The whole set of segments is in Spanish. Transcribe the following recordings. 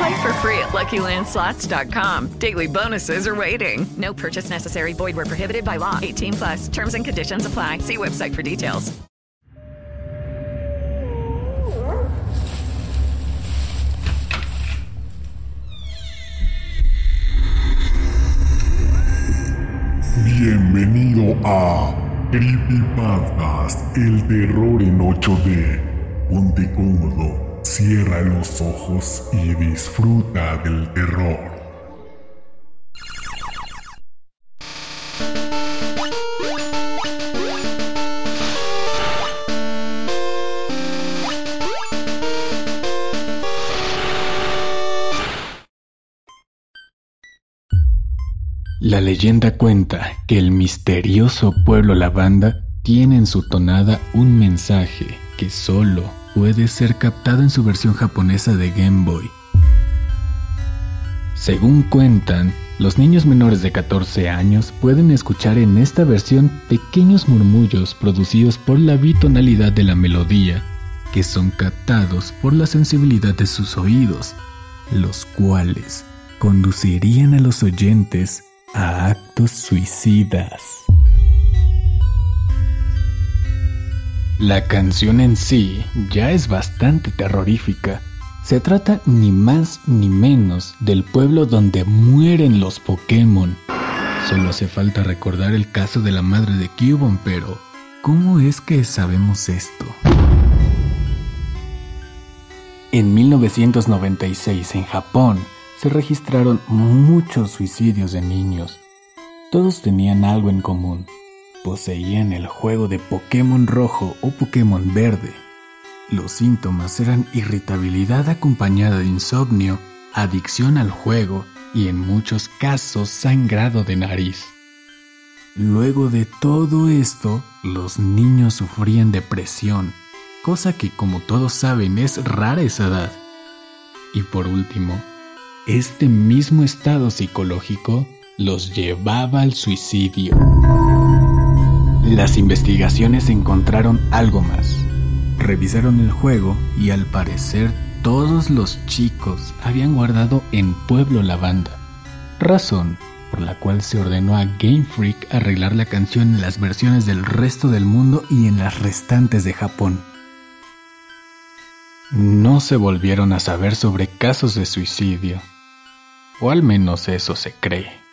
Play for free at LuckyLandSlots.com. Daily bonuses are waiting. No purchase necessary. Void where prohibited by law. 18 plus. Terms and conditions apply. See website for details. Bienvenido a Creepypastas, el terror en 8D. Ponte cómodo, cierra los ojos y disfruta del terror. La leyenda cuenta que el misterioso pueblo lavanda tiene en su tonada un mensaje que solo puede ser captado en su versión japonesa de Game Boy. Según cuentan, los niños menores de 14 años pueden escuchar en esta versión pequeños murmullos producidos por la bitonalidad de la melodía, que son captados por la sensibilidad de sus oídos, los cuales conducirían a los oyentes a actos suicidas. La canción en sí ya es bastante terrorífica. Se trata ni más ni menos del pueblo donde mueren los Pokémon. Solo hace falta recordar el caso de la madre de Cubone, pero ¿cómo es que sabemos esto? En 1996 en Japón se registraron muchos suicidios de niños. Todos tenían algo en común. Poseían el juego de Pokémon rojo o Pokémon verde. Los síntomas eran irritabilidad acompañada de insomnio, adicción al juego y en muchos casos sangrado de nariz. Luego de todo esto, los niños sufrían depresión, cosa que como todos saben es rara esa edad. Y por último, este mismo estado psicológico los llevaba al suicidio. Las investigaciones encontraron algo más. Revisaron el juego y al parecer todos los chicos habían guardado en Pueblo Lavanda, razón por la cual se ordenó a Game Freak arreglar la canción en las versiones del resto del mundo y en las restantes de Japón. No se volvieron a saber sobre casos de suicidio, o al menos eso se cree.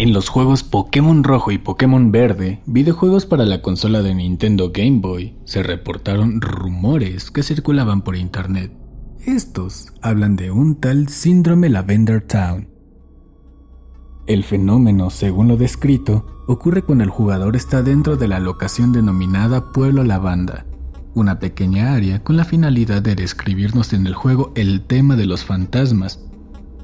En los juegos Pokémon Rojo y Pokémon Verde, videojuegos para la consola de Nintendo Game Boy, se reportaron rumores que circulaban por internet. Estos hablan de un tal síndrome Lavender Town. El fenómeno, según lo descrito, ocurre cuando el jugador está dentro de la locación denominada Pueblo Lavanda, una pequeña área con la finalidad de describirnos en el juego el tema de los fantasmas,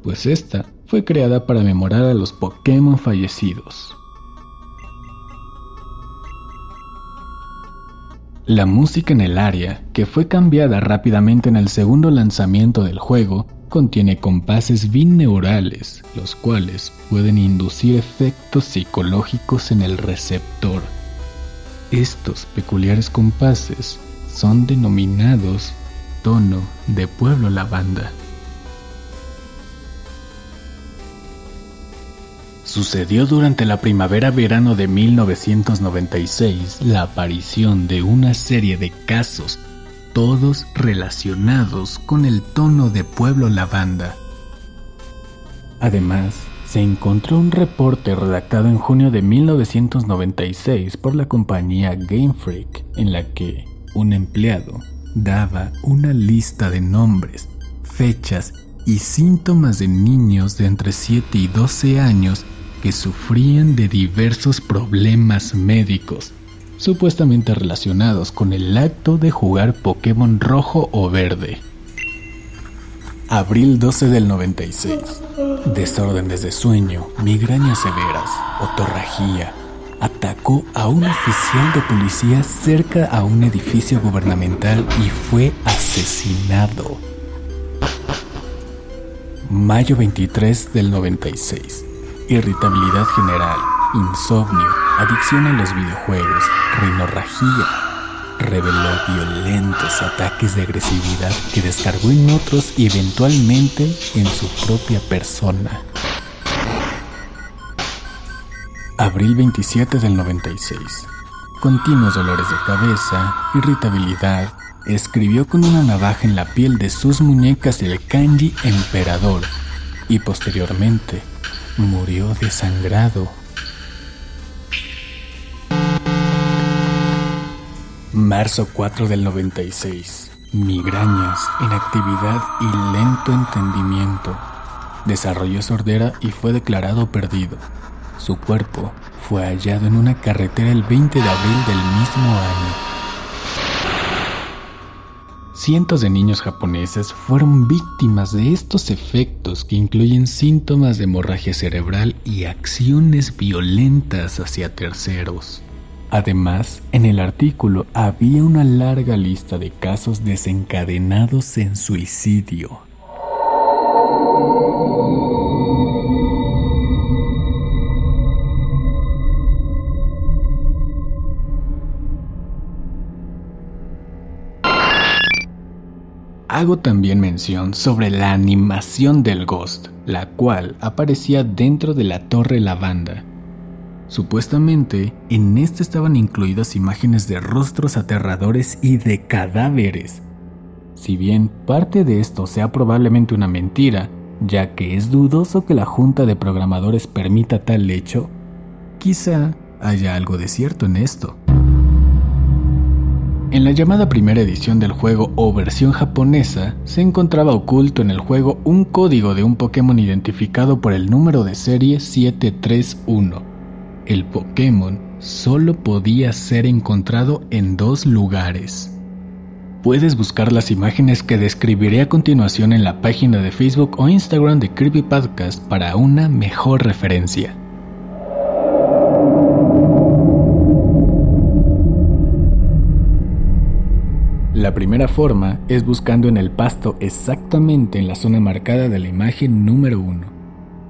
pues esta fue creada para memorar a los Pokémon fallecidos. La música en el área, que fue cambiada rápidamente en el segundo lanzamiento del juego, contiene compases bineurales, los cuales pueden inducir efectos psicológicos en el receptor. Estos peculiares compases son denominados tono de pueblo lavanda. Sucedió durante la primavera-verano de 1996 la aparición de una serie de casos, todos relacionados con el tono de Pueblo Lavanda. Además, se encontró un reporte redactado en junio de 1996 por la compañía Game Freak en la que un empleado daba una lista de nombres, fechas y síntomas de niños de entre 7 y 12 años sufrían de diversos problemas médicos, supuestamente relacionados con el acto de jugar Pokémon rojo o verde. Abril 12 del 96. Desórdenes de sueño, migrañas severas, otorragía. Atacó a un oficial de policía cerca a un edificio gubernamental y fue asesinado. Mayo 23 del 96. Irritabilidad general, insomnio, adicción a los videojuegos, rinorragía, reveló violentos ataques de agresividad que descargó en otros y eventualmente en su propia persona. Abril 27 del 96. Continuos dolores de cabeza, irritabilidad, escribió con una navaja en la piel de sus muñecas el kanji emperador y posteriormente murió desangrado Marzo 4 del 96. Migrañas, inactividad y lento entendimiento. Desarrolló sordera y fue declarado perdido. Su cuerpo fue hallado en una carretera el 20 de abril del mismo año. Cientos de niños japoneses fueron víctimas de estos efectos que incluyen síntomas de hemorragia cerebral y acciones violentas hacia terceros. Además, en el artículo había una larga lista de casos desencadenados en suicidio. Hago también mención sobre la animación del Ghost, la cual aparecía dentro de la Torre Lavanda, Supuestamente, en este estaban incluidas imágenes de rostros aterradores y de cadáveres. Si bien parte de esto sea probablemente una mentira, ya que es dudoso que la junta de programadores permita tal hecho, quizá haya algo de cierto en esto. En la llamada primera edición del juego o versión japonesa, se encontraba oculto en el juego un código de un Pokémon identificado por el número de serie 731 el Pokémon solo podía ser encontrado en dos lugares. Puedes buscar las imágenes que describiré a continuación en la página de Facebook o Instagram de Creepy Podcast para una mejor referencia. La primera forma es buscando en el pasto exactamente en la zona marcada de la imagen número 1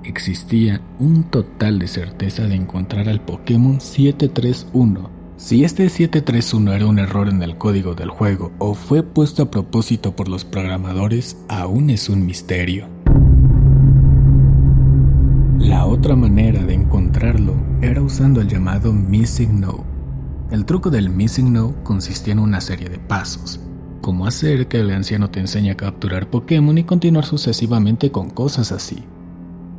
existía un total de certeza de encontrar al Pokémon 731. Si este 731 era un error en el código del juego o fue puesto a propósito por los programadores, aún es un misterio. La otra manera de encontrarlo era usando el llamado Missing No. El truco del Missing No consistía en una serie de pasos, como hacer que el anciano te enseñe a capturar Pokémon y continuar sucesivamente con cosas así.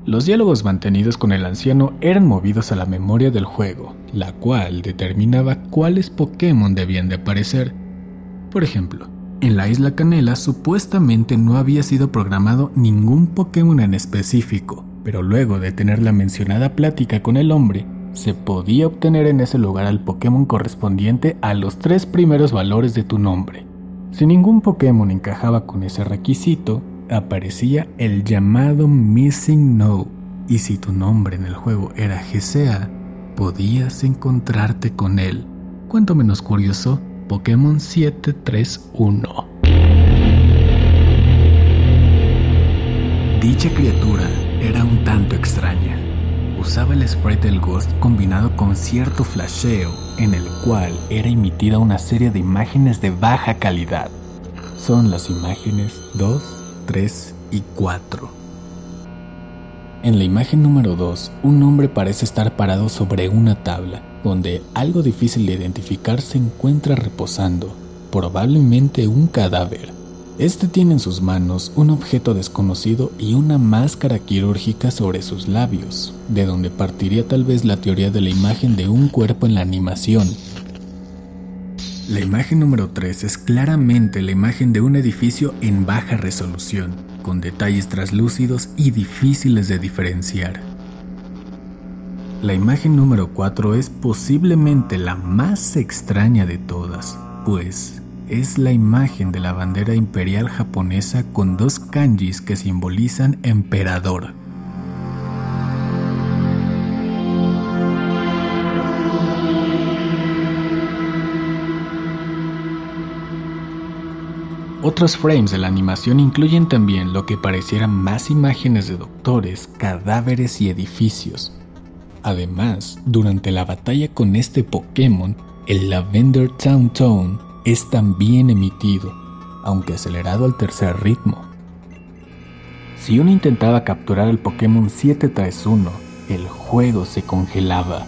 Los diálogos mantenidos con el anciano eran movidos a la memoria del juego, la cual determinaba cuáles Pokémon debían de aparecer. Por ejemplo, en la isla Canela supuestamente no había sido programado ningún Pokémon en específico, pero luego de tener la mencionada plática con el hombre, se podía obtener en ese lugar al Pokémon correspondiente a los tres primeros valores de tu nombre. Si ningún Pokémon encajaba con ese requisito, aparecía el llamado Missing No, y si tu nombre en el juego era GCA, podías encontrarte con él. Cuanto menos curioso, Pokémon 731. Dicha criatura era un tanto extraña. Usaba el sprite del Ghost combinado con cierto flasheo en el cual era emitida una serie de imágenes de baja calidad. Son las imágenes 2, 3 y 4. En la imagen número 2, un hombre parece estar parado sobre una tabla, donde algo difícil de identificar se encuentra reposando, probablemente un cadáver. Este tiene en sus manos un objeto desconocido y una máscara quirúrgica sobre sus labios, de donde partiría tal vez la teoría de la imagen de un cuerpo en la animación. La imagen número 3 es claramente la imagen de un edificio en baja resolución, con detalles traslúcidos y difíciles de diferenciar. La imagen número 4 es posiblemente la más extraña de todas, pues es la imagen de la bandera imperial japonesa con dos kanjis que simbolizan emperador. Otros frames de la animación incluyen también lo que parecieran más imágenes de doctores, cadáveres y edificios. Además, durante la batalla con este Pokémon, el Lavender Town Tone es también emitido, aunque acelerado al tercer ritmo. Si uno intentaba capturar el Pokémon 731, el juego se congelaba.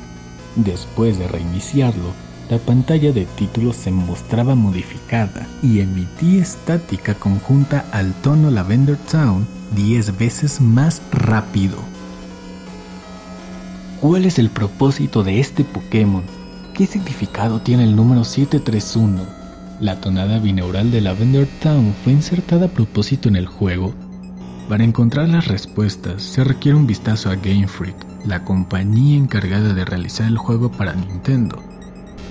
Después de reiniciarlo, la pantalla de título se mostraba modificada y emitía estática conjunta al tono Lavender Town 10 veces más rápido. ¿Cuál es el propósito de este Pokémon? ¿Qué significado tiene el número 731? La tonada binaural de Lavender Town fue insertada a propósito en el juego. Para encontrar las respuestas se requiere un vistazo a Game Freak, la compañía encargada de realizar el juego para Nintendo.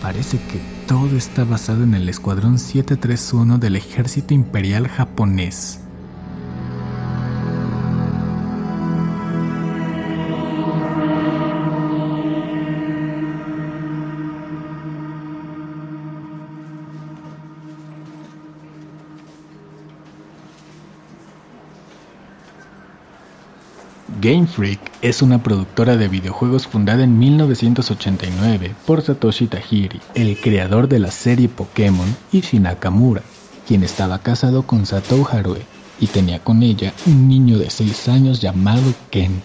Parece que todo está basado en el Escuadrón 731 del Ejército Imperial japonés. Game Freak es una productora de videojuegos fundada en 1989 por Satoshi Tajiri, el creador de la serie Pokémon, y Nakamura, quien estaba casado con Satou Harue y tenía con ella un niño de 6 años llamado Ken.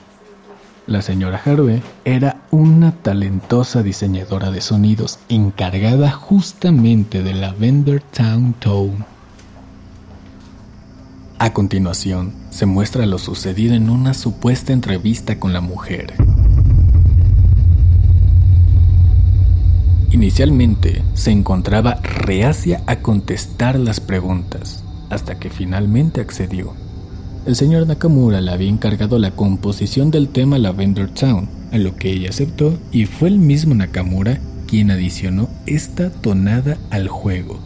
La señora Harue era una talentosa diseñadora de sonidos encargada justamente de la Vender Town Tone a continuación, se muestra lo sucedido en una supuesta entrevista con la mujer. Inicialmente se encontraba reacia a contestar las preguntas, hasta que finalmente accedió. El señor Nakamura le había encargado la composición del tema Lavender Town, a lo que ella aceptó y fue el mismo Nakamura quien adicionó esta tonada al juego.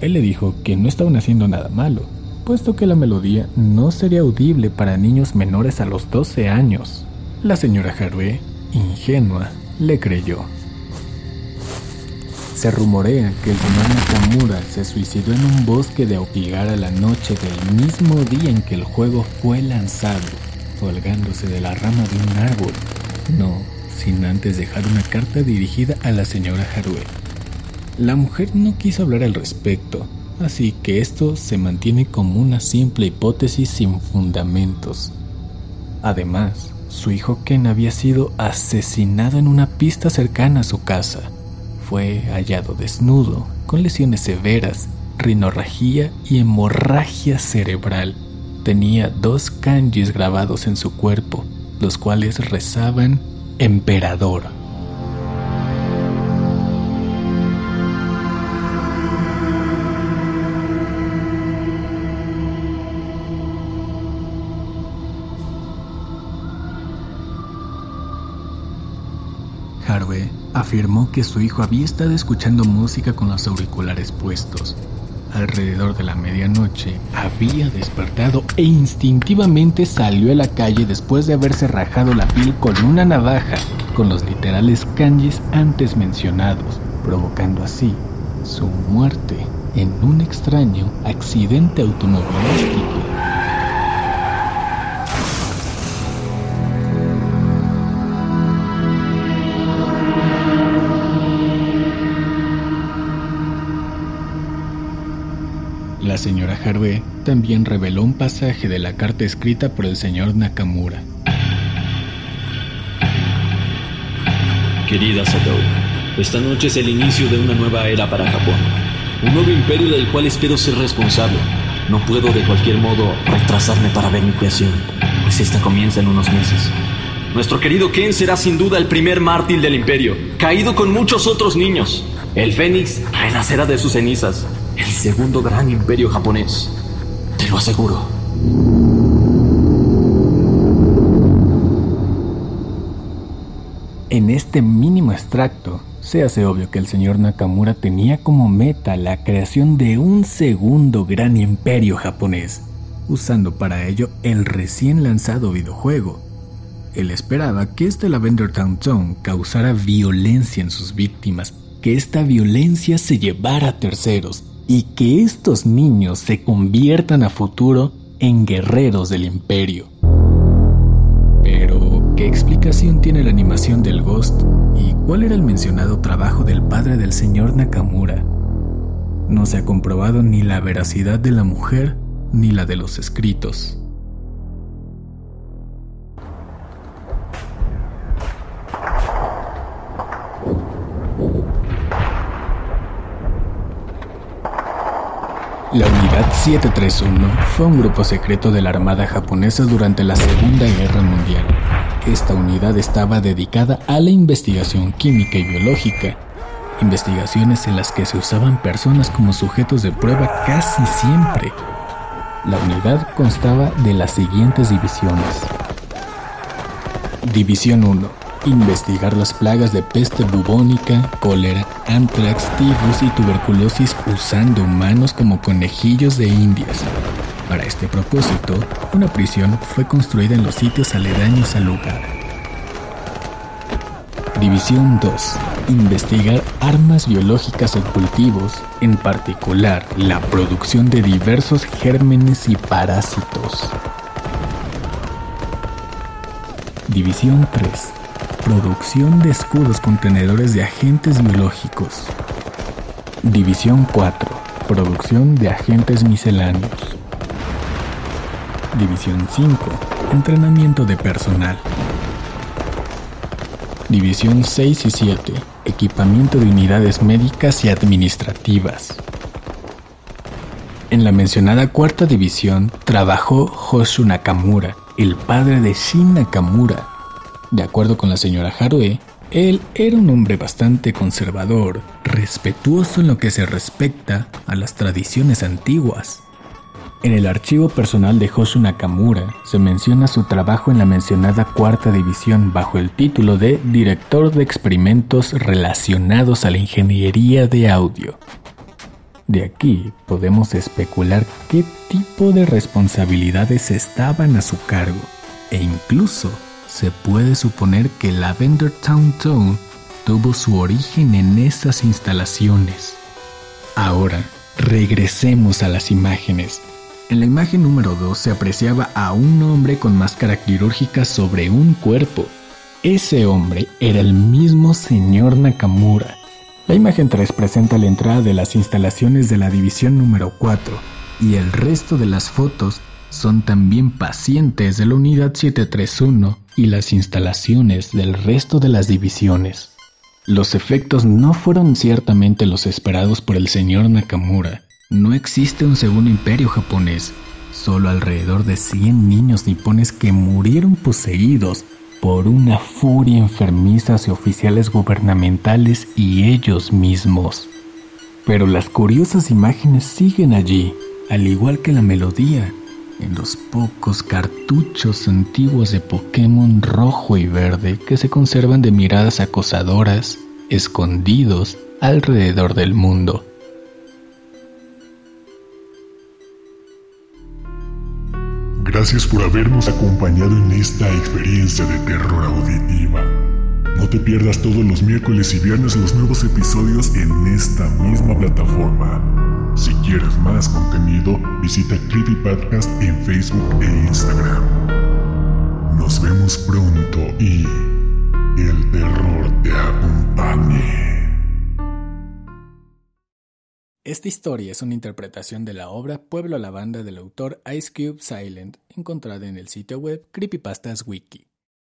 Él le dijo que no estaban haciendo nada malo, puesto que la melodía no sería audible para niños menores a los 12 años. La señora Harvey, ingenua, le creyó. Se rumorea que el señor Nakamura se suicidó en un bosque de a la noche del mismo día en que el juego fue lanzado, colgándose de la rama de un árbol. No, sin antes dejar una carta dirigida a la señora Harvey. La mujer no quiso hablar al respecto, así que esto se mantiene como una simple hipótesis sin fundamentos. Además, su hijo Ken había sido asesinado en una pista cercana a su casa. Fue hallado desnudo, con lesiones severas, rinorragía y hemorragia cerebral. Tenía dos kanjis grabados en su cuerpo, los cuales rezaban Emperador. Afirmó que su hijo había estado escuchando música con los auriculares puestos. Alrededor de la medianoche había despertado e instintivamente salió a la calle después de haberse rajado la piel con una navaja con los literales kanjis antes mencionados, provocando así su muerte en un extraño accidente automovilístico. Señora Harvey también reveló un pasaje de la carta escrita por el señor Nakamura. Querida Sato, esta noche es el inicio de una nueva era para Japón. Un nuevo imperio del cual espero ser responsable. No puedo de cualquier modo retrasarme para ver mi creación, pues esta comienza en unos meses. Nuestro querido Ken será sin duda el primer mártir del imperio, caído con muchos otros niños. El Fénix renacerá de sus cenizas, el segundo gran imperio japonés. Te lo aseguro. En este mínimo extracto, se hace obvio que el señor Nakamura tenía como meta la creación de un segundo gran imperio japonés, usando para ello el recién lanzado videojuego. Él esperaba que este Lavender Town Zone causara violencia en sus víctimas, que esta violencia se llevara a terceros y que estos niños se conviertan a futuro en guerreros del imperio. Pero, ¿qué explicación tiene la animación del Ghost? ¿Y cuál era el mencionado trabajo del padre del señor Nakamura? No se ha comprobado ni la veracidad de la mujer ni la de los escritos. La Unidad 731 fue un grupo secreto de la Armada japonesa durante la Segunda Guerra Mundial. Esta unidad estaba dedicada a la investigación química y biológica, investigaciones en las que se usaban personas como sujetos de prueba casi siempre. La unidad constaba de las siguientes divisiones. División 1 investigar las plagas de peste bubónica, cólera, antrax, tifus y tuberculosis usando humanos como conejillos de indias. Para este propósito, una prisión fue construida en los sitios aledaños al lugar. División 2. Investigar armas biológicas en cultivos, en particular la producción de diversos gérmenes y parásitos. División 3 Producción de escudos contenedores de agentes biológicos. División 4. Producción de agentes misceláneos. División 5. Entrenamiento de personal. División 6 y 7. Equipamiento de unidades médicas y administrativas. En la mencionada cuarta división trabajó Hoshu Nakamura, el padre de Shin Nakamura, de acuerdo con la señora Harué, él era un hombre bastante conservador, respetuoso en lo que se respecta a las tradiciones antiguas. En el archivo personal de Hosu Nakamura se menciona su trabajo en la mencionada cuarta división bajo el título de Director de Experimentos relacionados a la ingeniería de audio. De aquí podemos especular qué tipo de responsabilidades estaban a su cargo e incluso se puede suponer que Lavender Town Zone tuvo su origen en estas instalaciones. Ahora, regresemos a las imágenes. En la imagen número 2 se apreciaba a un hombre con máscara quirúrgica sobre un cuerpo. Ese hombre era el mismo señor Nakamura. La imagen 3 presenta la entrada de las instalaciones de la división número 4 y el resto de las fotos son también pacientes de la unidad 731 y las instalaciones del resto de las divisiones. Los efectos no fueron ciertamente los esperados por el señor Nakamura. No existe un segundo imperio japonés, solo alrededor de 100 niños nipones que murieron poseídos por una furia enfermiza hacia oficiales gubernamentales y ellos mismos. Pero las curiosas imágenes siguen allí, al igual que la melodía, en los pocos cartuchos antiguos de Pokémon rojo y verde que se conservan de miradas acosadoras, escondidos alrededor del mundo. Gracias por habernos acompañado en esta experiencia de terror auditiva. No te pierdas todos los miércoles y viernes los nuevos episodios en esta misma plataforma. Si quieres más contenido, visita Creepy Podcast en Facebook e Instagram. Nos vemos pronto y el terror te acompañe. Esta historia es una interpretación de la obra Pueblo a la banda del autor Ice Cube Silent, encontrada en el sitio web Creepypastas Wiki.